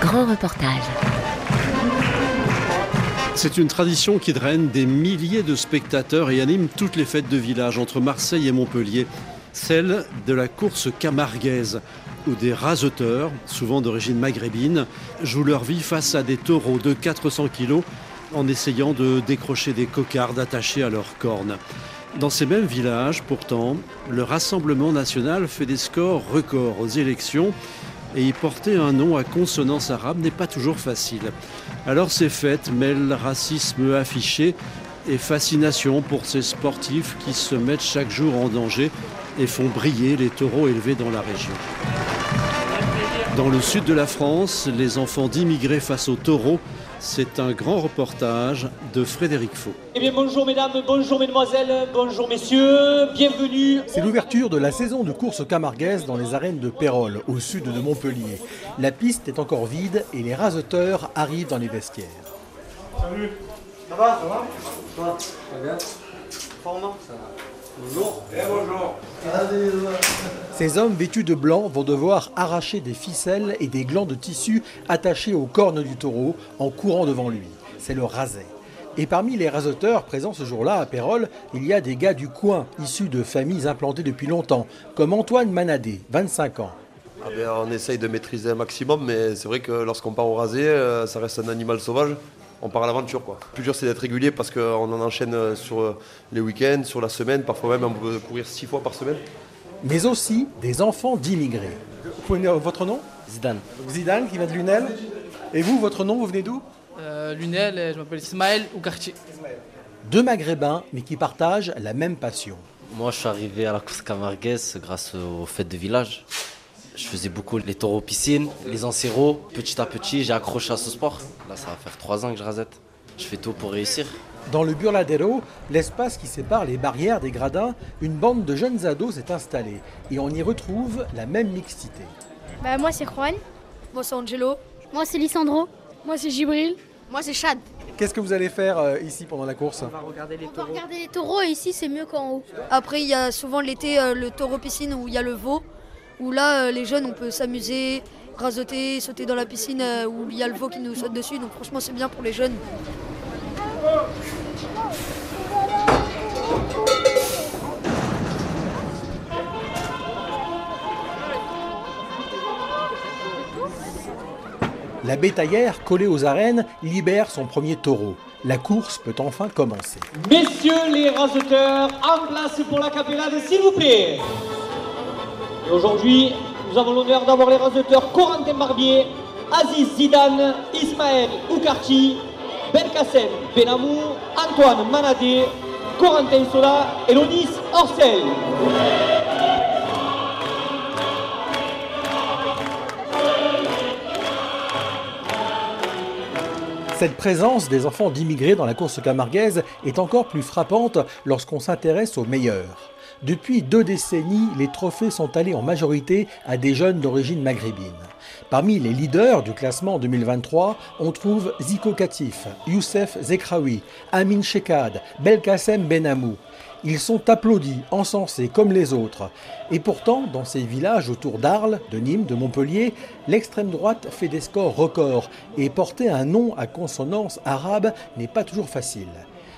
Grand reportage. C'est une tradition qui draine des milliers de spectateurs et anime toutes les fêtes de village entre Marseille et Montpellier. Celle de la course camarguaise, où des raseteurs, souvent d'origine maghrébine, jouent leur vie face à des taureaux de 400 kilos en essayant de décrocher des cocardes attachées à leurs cornes. Dans ces mêmes villages, pourtant, le Rassemblement national fait des scores records aux élections et y porter un nom à consonance arabe n'est pas toujours facile. Alors ces fêtes mêlent racisme affiché et fascination pour ces sportifs qui se mettent chaque jour en danger et font briller les taureaux élevés dans la région. Dans le sud de la France, les enfants d'immigrés face aux taureaux c'est un grand reportage de Frédéric Faux. Eh bien, bonjour mesdames, bonjour mesdemoiselles, bonjour messieurs, bienvenue. C'est l'ouverture de la saison de course camarguaise dans les arènes de Pérol, au sud de Montpellier. La piste est encore vide et les raseteurs arrivent dans les vestiaires. Salut, ça va? Ça va? Ça va Ça va Formant Ça va Bonjour. Eh bonjour. Ces hommes vêtus de blanc vont devoir arracher des ficelles et des glands de tissu attachés aux cornes du taureau en courant devant lui. C'est le raset. Et parmi les raseteurs présents ce jour-là à Pérol, il y a des gars du coin, issus de familles implantées depuis longtemps, comme Antoine Manadé, 25 ans. Ah ben, on essaye de maîtriser un maximum, mais c'est vrai que lorsqu'on part au rasé, euh, ça reste un animal sauvage on part à l'aventure. Quoi. Le plus dur, c'est d'être régulier parce qu'on en enchaîne euh, sur euh, les week-ends, sur la semaine. Parfois même, on peut courir six fois par semaine. Mais aussi des enfants d'immigrés. Vous pouvez dire votre nom? Zidane. Zidane, qui vient de Lunel. Et vous, votre nom, vous venez d'où? Euh, Lunel, je m'appelle Ismaël Oukarchi. Deux maghrébins, mais qui partagent la même passion. Moi, je suis arrivé à la course camarguaise grâce aux fêtes de village. Je faisais beaucoup les taureaux piscines, les encéros. Petit à petit, j'ai accroché à ce sport. Là, ça va faire trois ans que je rasette. Je fais tout pour réussir. Dans le Burladero, l'espace qui sépare les barrières des gradins, une bande de jeunes ados s'est installée et on y retrouve la même mixité. Bah, moi c'est Juan. Moi c'est Angelo. Moi c'est Lissandro. Moi c'est Gibril. Moi c'est Chad. Qu'est-ce que vous allez faire euh, ici pendant la course On va regarder les taureaux. On va regarder les taureaux et ici c'est mieux qu'en haut. Après il y a souvent l'été euh, le taureau piscine où il y a le veau où là, euh, les jeunes, on peut s'amuser, rasoter, sauter dans la piscine euh, où il y a le veau qui nous saute dessus. Donc franchement, c'est bien pour les jeunes. La bétaillère, collée aux arènes, libère son premier taureau. La course peut enfin commencer. Messieurs les raseteurs, en place pour la capellade, s'il vous plaît. Et aujourd'hui, nous avons l'honneur d'avoir les raseteurs Corentin Barbier, Aziz Zidane, Ismaël Oukarchi, Belkacem Benamou, Antoine Manadé, Corentin Sola et Lonis Orcel. Cette présence des enfants d'immigrés dans la course camarguaise est encore plus frappante lorsqu'on s'intéresse aux meilleurs. Depuis deux décennies, les trophées sont allés en majorité à des jeunes d'origine maghrébine. Parmi les leaders du classement 2023, on trouve Ziko Katif, Youssef Zekraoui, Amin Shekad, Belkacem Benamou. Ils sont applaudis, encensés comme les autres. Et pourtant, dans ces villages autour d'Arles, de Nîmes, de Montpellier, l'extrême droite fait des scores records et porter un nom à consonance arabe n'est pas toujours facile.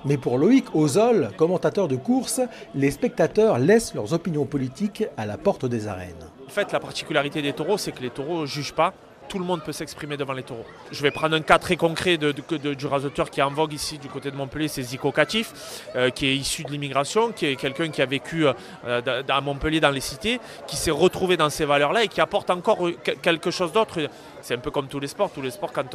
Mais pour Loïc Ozol, commentateur de course, les spectateurs laissent leurs opinions politiques à la porte des arènes. En fait, la particularité des taureaux, c'est que les taureaux ne jugent pas tout le monde peut s'exprimer devant les taureaux. Je vais prendre un cas très concret de, du raseteur qui est en vogue ici du côté de Montpellier, c'est Zico Katif, euh, qui est issu de l'immigration, qui est quelqu'un qui a vécu euh, à Montpellier dans les cités, qui s'est retrouvé dans ces valeurs-là et qui apporte encore euh, quelque chose d'autre. C'est un peu comme tous les sports. Tous les sports, quand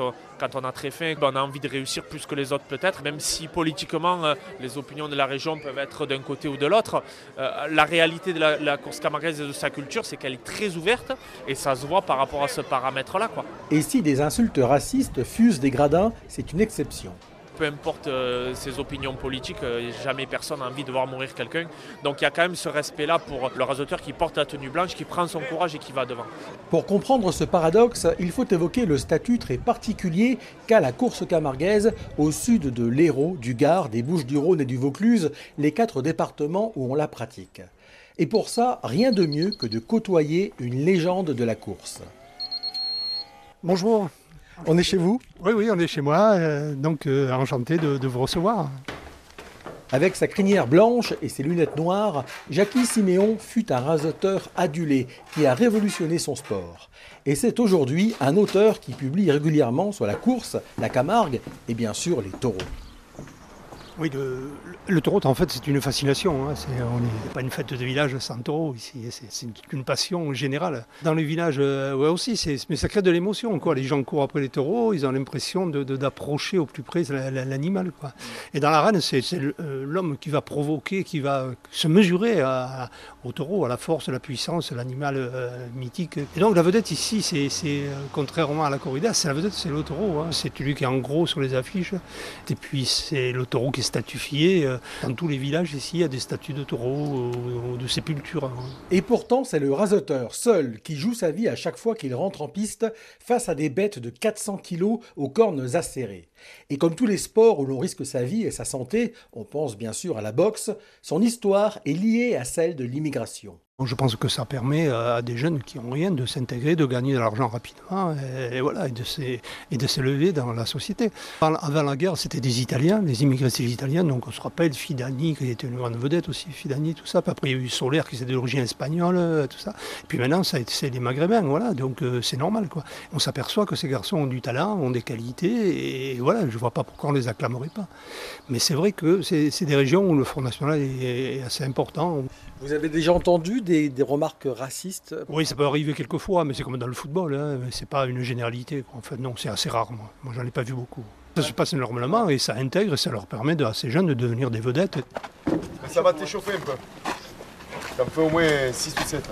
on, a très faim, on a envie de réussir plus que les autres peut-être, même si politiquement les opinions de la région peuvent être d'un côté ou de l'autre. la réalité de la, la course camarguaise et de sa culture, c'est qu'elle est très ouverte et ça se voit par rapport à ce paramètre-là. Et si des insultes racistes fusent des gradins, c'est une exception peu importe euh, ses opinions politiques, euh, jamais personne n'a envie de voir mourir quelqu'un. Donc il y a quand même ce respect-là pour le rasoteur qui porte la tenue blanche, qui prend son courage et qui va devant. Pour comprendre ce paradoxe, il faut évoquer le statut très particulier qu'a la course camarguaise au sud de l'Hérault, du Gard, des Bouches-du-Rhône et du Vaucluse, les quatre départements où on la pratique. Et pour ça, rien de mieux que de côtoyer une légende de la course. Bonjour. On est chez vous Oui, oui, on est chez moi, euh, donc euh, enchanté de, de vous recevoir. Avec sa crinière blanche et ses lunettes noires, Jackie Siméon fut un raseteur adulé qui a révolutionné son sport. Et c'est aujourd'hui un auteur qui publie régulièrement sur la course, la Camargue et bien sûr les taureaux. Oui, le, taureau, en fait, c'est une fascination. hein. C'est- on n'est pas une fête de village sans taureau ici. C'est- une, passion générale. Dans les villages, euh, ouais, aussi, mais ça crée de l'émotion. quoi. Les gens courent après les taureaux, ils ont l'impression d'approcher au plus près la- la- l'animal. quoi. Et dans l'arène, c'est c'est euh, l'homme qui va provoquer, qui va se mesurer au taureau, à la force, à la puissance, l'animal euh, mythique. Et donc la vedette ici, c'est euh, contrairement à la corrida, c'est la vedette, c'est le taureau. hein. C'est celui qui est en gros sur les affiches. Et puis c'est le taureau qui est statufié. euh, Dans tous les villages ici, il y a des statues de taureaux ou, ou de sépultures. hein. Et pourtant, c'est le raseteur seul qui joue sa vie à chaque fois qu'il rentre en piste face à des bêtes de 400 kilos aux cornes acérées. Et comme tous les sports où l'on risque sa vie et sa santé, on pense bien sûr à la boxe, son histoire est liée à celle de l'immigration. Je pense que ça permet à des jeunes qui n'ont rien de s'intégrer, de gagner de l'argent rapidement et, voilà, et de s'élever dans la société. Avant la guerre, c'était des Italiens, les immigrés des Italiens, donc on se rappelle Fidani qui était une grande vedette aussi, Fidani, tout ça. Après il y a eu Solaire qui était d'origine espagnole, euh, tout ça. Puis maintenant c'est les Maghrébins, voilà, donc euh, c'est normal quoi. On s'aperçoit que ces garçons ont du talent, ont des qualités et voilà, je vois pas pourquoi on les acclamerait pas. Mais c'est vrai que c'est des régions où le Front National est- est assez important. Vous avez déjà entendu des, des remarques racistes Oui, ça peut arriver quelquefois, mais c'est comme dans le football, hein. c'est pas une généralité. quoi. En fait, non, c'est assez rare, moi. Moi, j'en ai pas vu beaucoup. Ça se passe normalement et ça intègre et ça leur permet de, à ces jeunes de devenir des vedettes. Ça va t'échauffer un peu. Ça me fait au moins 6 ou 7.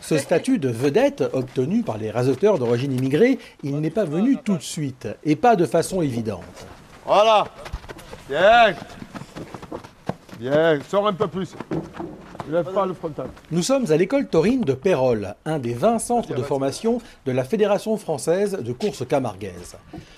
Ce statut de vedette obtenu par les raseteurs d'origine immigrée, il n'est pas venu tout de suite et pas de façon évidente. Voilà. Bien. Bien. Sors un peu plus. Ne lève pas le frontal. Nous sommes à l'école taurine de Pérol, un des 20 centres de formation de la Fédération française de course camarguaise.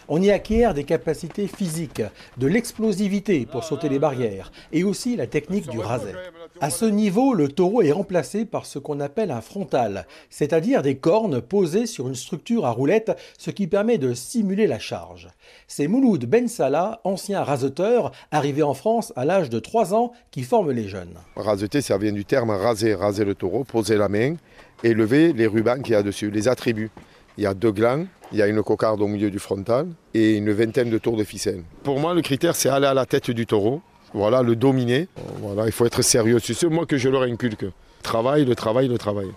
On y acquiert des capacités physiques, de l'explosivité pour sauter les barrières et aussi la technique du raset. À ce niveau, le taureau est remplacé par ce qu'on appelle un frontal, c'est-à-dire des cornes posées sur une structure à roulettes, ce qui permet de simuler la charge. C'est Mouloud Ben Salah, ancien raseteur, arrivé en France à l'âge de 3 ans, qui forme les jeunes. Raseter, ça vient du terme raser, raser le taureau, poser la main et lever les rubans qu'il y a dessus, les attributs. Il y a deux glands, il y a une cocarde au milieu du frontal et une vingtaine de tours de ficelle. Pour moi, le critère, c'est aller à la tête du taureau, voilà, le dominer. Voilà, il faut être sérieux. C'est moi que je leur inculque. Travail, le travail, le travail.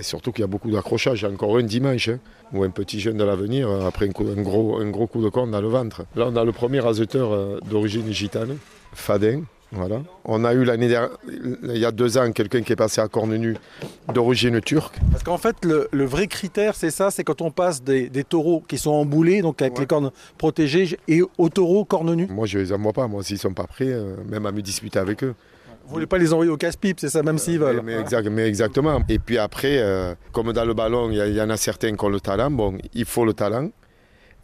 Surtout qu'il y a beaucoup d'accrochages. Encore un dimanche, hein, ou un petit jeune de l'avenir, euh, après un, gros, coup de corne dans le ventre. Là, on a le premier raseteur euh, d'origine gitane, Fadin. Voilà. On a eu l'année dernière, il y a deux ans, quelqu'un qui est passé à corne nue d'origine turque. Parce qu'en fait, le, le vrai critère, c'est ça, c'est quand on passe des, des taureaux qui sont emboulés, donc avec les cornes protégées, et aux taureaux cornes nues. Moi, je les envoie pas. Moi, s'ils sont pas prêts, euh, même à me disputer avec eux. Vous voulez pas les envoyer au casse-pipe, c'est ça, même s'ils veulent. Mais, exact- mais exactement. Et puis après, euh, comme dans le ballon, il y, a- il y en a certains qui ont le talent. Bon, il faut le talent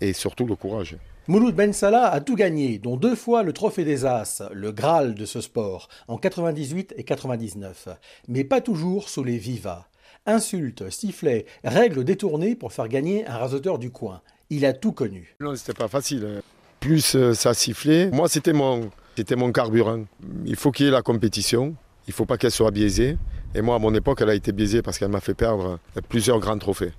et surtout le courage. Mouloud Ben Salah a tout gagné, dont deux fois le trophée des As, le Graal de ce sport, en 98 et 99. Mais pas toujours sous les vivas. Insultes, sifflets, règles détournées pour faire gagner un raseteur du coin. Il a tout connu. Non, c'était pas facile. hein. Plus euh, ça sifflait, moi c'était mon, c'était mon carburant. Il faut qu'il y ait la compétition, il faut pas qu'elle soit biaisée. Et moi à mon époque, elle a été biaisée parce qu'elle m'a fait perdre plusieurs grands trophées.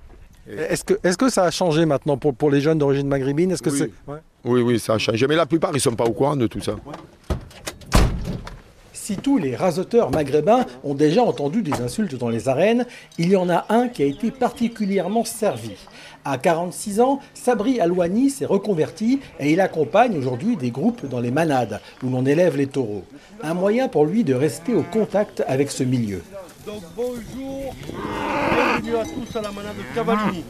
Est-ce que, est que ça a changé maintenant pour, pour les jeunes d'origine maghrébine? Est-ce que Oui. c'est Ouais. Oui, oui, ça a changé. Mais la plupart, ils sont pas au courant de tout ça. Si tous les raseteurs maghrébins ont déjà entendu des insultes dans les arènes, il y en a un qui a été particulièrement servi. À 46 ans, Sabri Alouani s'est reconverti et il accompagne aujourd'hui des groupes dans les manades, où l'on élève les taureaux. Un moyen pour lui de rester au contact avec ce milieu. Donc bonjour, bienvenue à tous à la manade de Cavallini.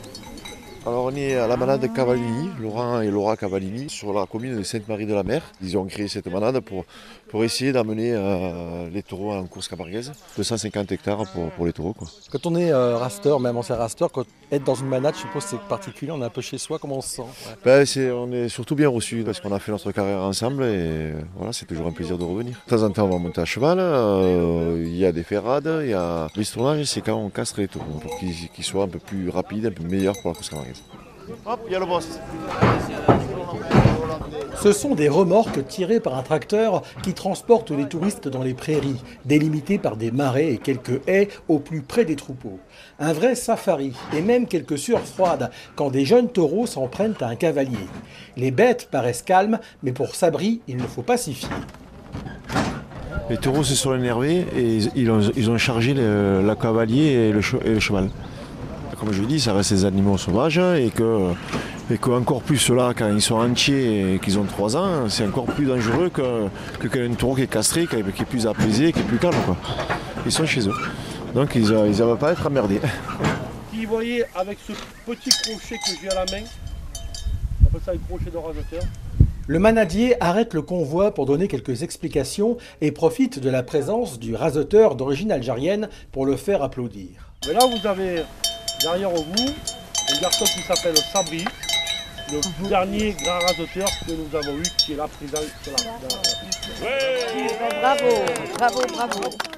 Alors on est à la manade Cavallini, Laurent et Laura Cavallini, sur la commune de Sainte-Marie-de-la-Mer. Ils ont créé cette manade pour, pour essayer d'amener euh, les taureaux en course camarguaise. 250 hectares pour, pour les taureaux. Quoi. Quand on est euh, raster, même ancien raster, quand être dans une manade, je suppose c'est particulier, on est un peu chez soi, comment on se sent? Ouais. ben, c'est, On est surtout bien reçus parce qu'on a fait notre carrière ensemble et voilà, c'est toujours un plaisir de revenir. De temps en temps on va monter à cheval, euh, il y a des ferrades, il y a l'estournage, c'est quand on casse les taureaux pour qu'ils, qu'ils soient un peu plus rapides, un peu meilleurs pour la course camarguaise. Hop, il y a le boss. Ce sont des remorques tirées par un tracteur qui transportent les touristes dans les prairies, délimitées par des marais et quelques haies au plus près des troupeaux. Un vrai safari et même quelques sueurs froides quand des jeunes taureaux s'en prennent à un cavalier. Les bêtes paraissent calmes, mais pour Sabri, il ne faut pas s'y fier. Les taureaux se sont énervés et ils ont, ils ont chargé le, la cavalier et le, et le cheval comme je dis, ça reste des animaux sauvages et que, et que encore plus là, quand ils sont entiers et qu'ils ont 3 ans, c'est encore plus dangereux que, que qu'un taureau qui est castré, qui est plus apaisé, qui est plus calme. Quoi. Ils sont chez eux. Donc ils ne vont pas être emmerdés. Vous voyez avec ce petit crochet que j'ai à la main, on appelle ça le crochet de. Le manadier arrête le convoi pour donner quelques explications et profite de la présence du raseteur d'origine algérienne pour le faire applaudir. Mais là, vous avez derrière vous un garçon qui s'appelle Sabri, le dernier grand raseteur que nous avons eu, qui est là présent. Ouais bravo, bravo, bravo.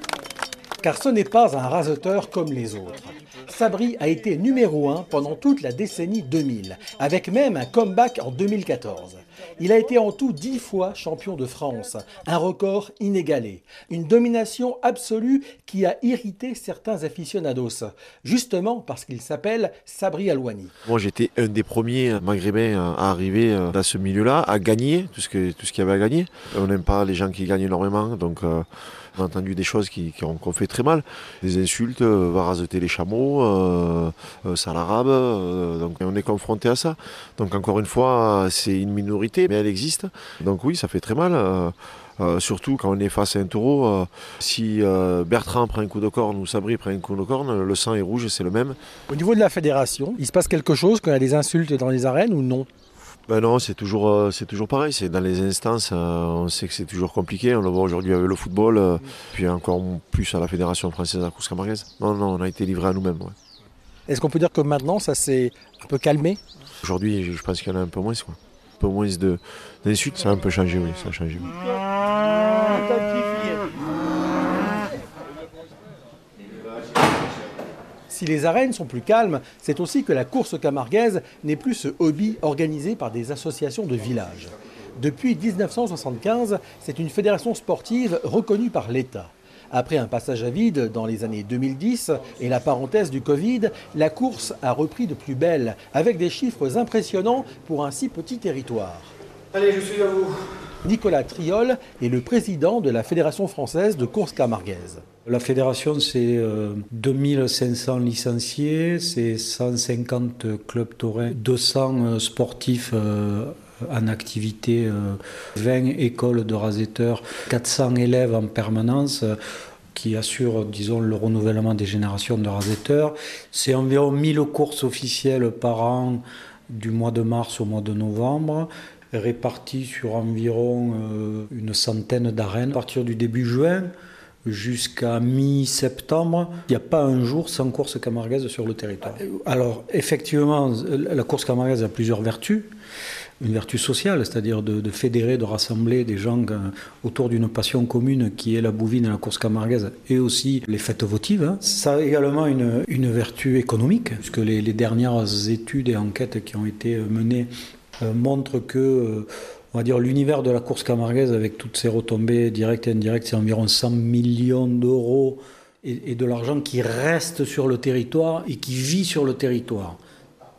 Car ce n'est pas un raseteur comme les autres. Sabri a été numéro 1 pendant toute la décennie 2000, avec même un comeback en 2014. Il a été en tout 10 fois champion de France, un record inégalé, une domination absolue qui a irrité certains aficionados, justement parce qu'il s'appelle Sabri Alouani. Moi j'étais un des premiers maghrébins à arriver dans ce milieu-là, à gagner tout ce, que, tout ce qu'il y avait à gagner. On n'aime pas les gens qui gagnent énormément, donc... Euh, on a entendu des choses qui, ont, fait très mal, des insultes, euh, va raseter les chameaux, euh, euh, arabe, euh, donc on est confronté à ça. Donc encore une fois, c'est une minorité, mais elle existe. Donc oui, ça fait très mal. Euh, surtout quand on est face à un taureau, si Bertrand prend un coup de corne ou Sabri prend un coup de corne, le sang est rouge, c'est le même. Au niveau de la fédération, il se passe quelque chose quand il y a des insultes dans les arènes ou non? Ben non, c'est toujours, euh, c'est toujours pareil. C'est dans les instances, euh, on sait que c'est toujours compliqué. On le voit aujourd'hui avec le football, euh, puis encore plus à la Fédération française de la course camarguaise. Non, non, on a été livré à nous-mêmes. Ouais. Est-ce qu'on peut dire que maintenant, ça s'est un peu calmé? Aujourd'hui, je pense qu'il y en a un peu moins. Quoi. Un peu moins de, d'insultes, ça a un peu changé, oui. Ça a changé, oui. Si les arènes sont plus calmes, c'est aussi que la course camarguaise n'est plus ce hobby organisé par des associations de villages. Depuis 1975, c'est une fédération sportive reconnue par l'État. Après un passage à vide dans les années 2010 et la parenthèse du Covid, la course a repris de plus belle, avec des chiffres impressionnants pour un si petit territoire. Allez, je suis à vous. Nicolas Triol est le président de la Fédération française de course camarguaise. La fédération, c'est euh, 2500 licenciés, c'est 150 clubs taurins, 200 euh, sportifs euh, en activité, 20 écoles de rasetteurs, 400 élèves en permanence qui assurent, disons, le renouvellement des générations de rasetteurs. C'est environ 1000 courses officielles par an du mois de mars au mois de novembre répartis sur environ euh, une centaine d'arènes. À partir du début juin jusqu'à mi-septembre, il n'y a pas un jour sans course camarguaise sur le territoire. Alors effectivement, la course camarguaise a plusieurs vertus. Une vertu sociale, c'est-à-dire de, fédérer, de rassembler des gens euh, autour d'une passion commune qui est la bouvine et la course camarguaise, et aussi les fêtes votives. Hein. Ça a également une, une vertu économique, puisque les, dernières études et enquêtes qui ont été menées montre que euh, on dire l'univers de la course camarguaise avec toutes ses retombées directes et indirectes, c'est environ 100 millions d'euros et, et, de l'argent qui reste sur le territoire et qui vit sur le territoire.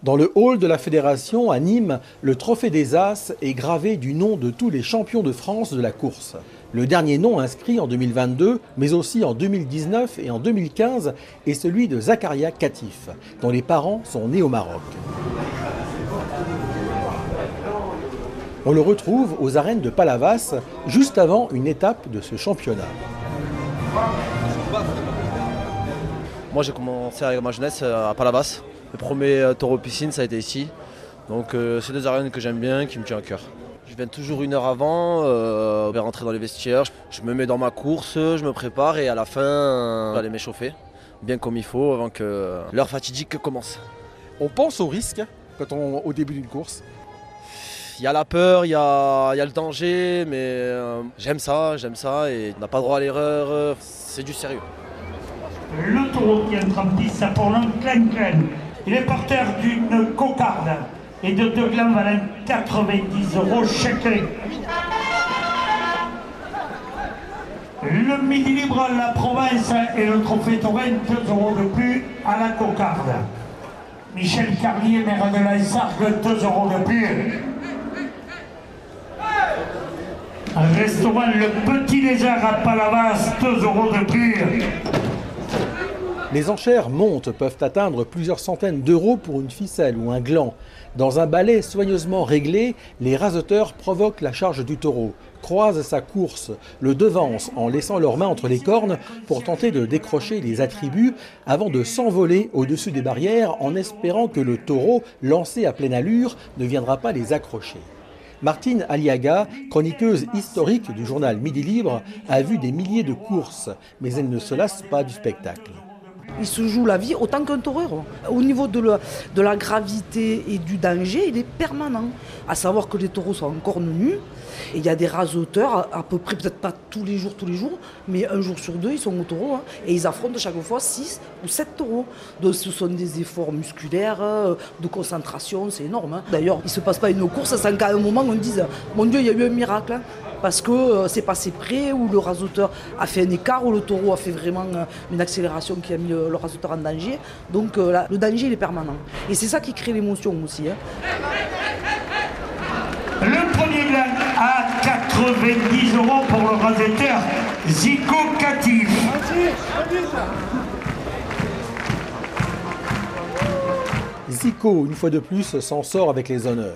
Dans le hall de la fédération à Nîmes, le trophée des As est gravé du nom de tous les champions de France de la course. Le dernier nom inscrit en 2022, mais aussi en 2019 et en 2015, est celui de Zakaria Katif, dont les parents sont nés au Maroc. On le retrouve aux arènes de Palavas, juste avant une étape de ce championnat. Moi j'ai commencé avec ma jeunesse à Palavas, Le premier euh, taureau piscine, ça a été ici. Donc euh, c'est deux arènes que j'aime bien, qui me tiennent à cœur. Je viens toujours une heure avant, euh, je vais rentrer dans les vestiaires, je me mets dans ma course, je me prépare et à la fin, euh, je vais aller m'échauffer, bien comme il faut, avant que l'heure fatidique commence. On pense au risque quand on, au début d'une course. Il y a la peur, il y a, le danger, mais euh, j'aime ça, j'aime ça et on n'a pas droit à l'erreur, euh, c'est du sérieux. Le taureau qui en piste, ça pour Klein Il est porteur d'une cocarde et de deux glands valant 90 euros chacun. Le midi libre, la province et le trophée taurin, 2 euros de plus à la cocarde. Michel Carlier, maire de la Sargue, 2 euros de plus. Restaurant Le Petit Lézard à Palavas, 2 euros de plus. Les enchères montent, peuvent atteindre plusieurs centaines d'euros pour une ficelle ou un gland. Dans un balai soigneusement réglé, les raseteurs provoquent la charge du taureau, croisent sa course, le devancent en laissant leurs mains entre les cornes pour tenter de décrocher les attributs avant de s'envoler au-dessus des barrières en espérant que le taureau, lancé à pleine allure, ne viendra pas les accrocher. Martine Aliaga, chroniqueuse historique du journal Midi Libre, a vu des milliers de courses, mais elle ne se lasse pas du spectacle. Il se joue la vie autant qu'un taureau. Au niveau de, la gravité et du danger, il est permanent. À savoir que les taureaux sont encore nus. Et il y a des raseteurs, à, à peu près, peut-être pas tous les jours, tous les jours, mais un jour sur deux, ils sont au taureau. hein. et ils affrontent chaque fois 6 ou 7 taureaux. Donc ce sont des efforts musculaires, euh, de concentration, c'est énorme. hein. D'ailleurs, il ne se passe pas une course sans qu'à un moment on dise Mon Dieu, il y a eu un miracle. hein parce que euh, c'est passé près, ou le rasoteur a fait un écart, ou le taureau a fait vraiment euh, une accélération qui a mis le, le rasoteur en danger. Donc euh, là, le danger, il est permanent. Et c'est ça qui crée l'émotion aussi. hein. Le premier gland à 90 euros pour le rasetteur Zico Catif. Zico, une fois de plus, s'en sort avec les honneurs.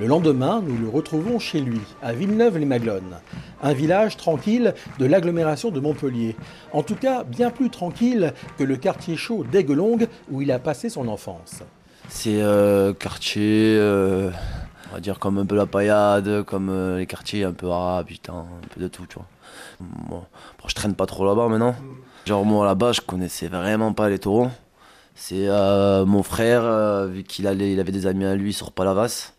Le lendemain, nous le retrouvons chez lui, à Villeneuve-les-Maglones, un village tranquille de l'agglomération de Montpellier. En tout cas, bien plus tranquille que le quartier chaud d'Aiguelongue où il a passé son enfance. C'est euh, quartier, euh, on va dire comme un peu la paillade, comme euh, les quartiers un peu arabes, putain, un peu de tout, tu vois. Bon, je traîne pas trop là-bas maintenant. Genre moi là-bas, je connaissais vraiment pas les taureaux. C'est euh, mon frère, vu qu'il il avait des amis à lui sur Palavas,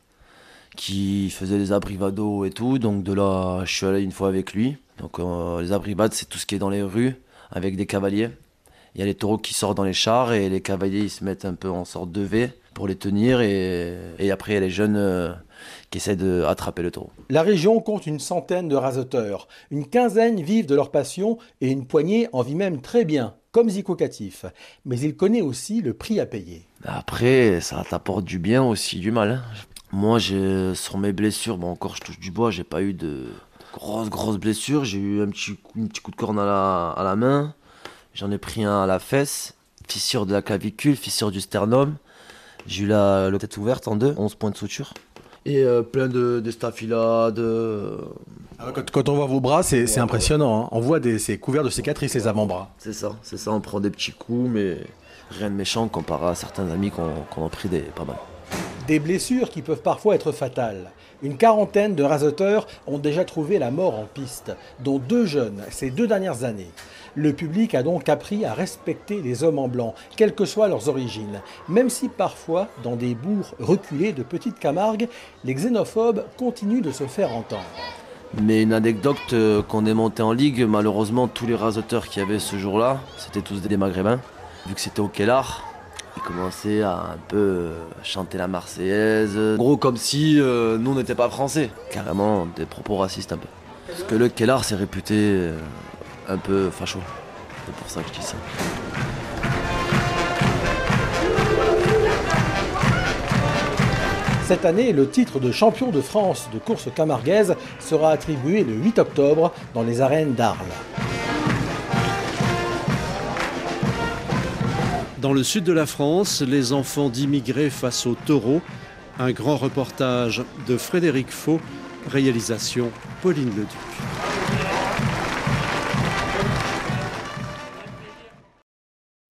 qui faisait les abrivados et tout. Donc de là, je suis allé une fois avec lui. Donc euh, les abrivades, c'est tout ce qui est dans les rues, avec des cavaliers. Il y a les taureaux qui sortent dans les chars et les cavaliers ils se mettent un peu en sorte de V pour les tenir et, et après il y a les jeunes euh, qui essaient d'attraper le taureau. La région compte une centaine de raseteurs. Une quinzaine vivent de leur passion et une poignée en vit même très bien, comme Zico Catif. Mais il connaît aussi le prix à payer. Après, ça t'apporte du bien aussi du mal. hein. Moi, j'ai sur mes blessures, bon encore je touche du bois, j'ai pas eu de grosses grosses blessures. J'ai eu un petit, coup- un petit coup de corne à la, à la main, j'en ai pris un à la fesse, fissure de la clavicule, fissure du sternum. J'ai eu la, la tête ouverte en deux, 11 points de suture. Et euh, plein de, de staphylades. euh, Alors, Quand, quand on voit vos bras, c'est impressionnant. hein. On voit des, c'est couvert de cicatrices, les avant-bras. C'est ça, c'est ça, on prend des petits coups, mais rien de méchant comparé à certains amis qui ont, qui en ont pris des pas mal. Des blessures qui peuvent parfois être fatales. Une quarantaine de raseteurs ont déjà trouvé la mort en piste, dont deux jeunes ces deux dernières années. Le public a donc appris à respecter les hommes en blanc, quelles que soient leurs origines, même si parfois, dans des bourgs reculés de petites Camargues, les xénophobes continuent de se faire entendre. Mais une anecdote euh, qu'on est monté en ligue, malheureusement tous les raseteurs qu'il y ce jour-là, c'était tous des maghrébins. Vu que c'était au Kellar, ils commençaient à un peu euh, chanter la Marseillaise. Gros comme si euh, nous on n'était pas français. Carrément des propos racistes un peu. Parce que le Kellar c'est réputé euh, un peu facho. C'est pour ça que je dis ça. Cette année, le titre de champion de France de course camarguaise sera attribué le 8 octobre dans les arènes d'Arles. Dans le sud de la France, les enfants d'immigrés face aux taureaux. Un grand reportage de Frédéric Faux, réalisation Pauline Leduc.